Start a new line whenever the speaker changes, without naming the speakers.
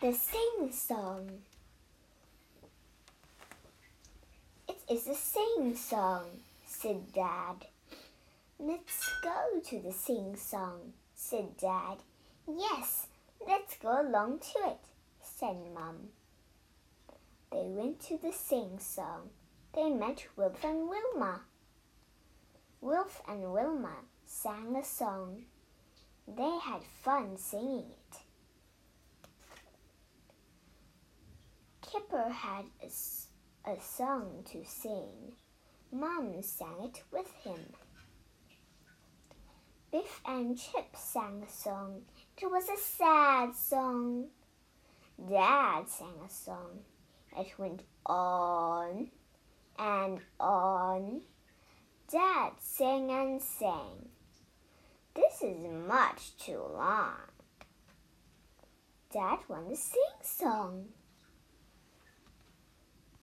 The sing song. It is a sing song, said Dad. Let's go to the sing song, said Dad. Yes, let's go along to it, said Mum. They went to the sing song. They met Wilf and Wilma. Wilf and Wilma sang a song. They had fun singing it. Kipper had a, a song to sing. Mum sang it with him. Biff and Chip sang a song. It was a sad song. Dad sang a song. It went on and on. Dad sang and sang. This is much too long. Dad wanted to sing songs.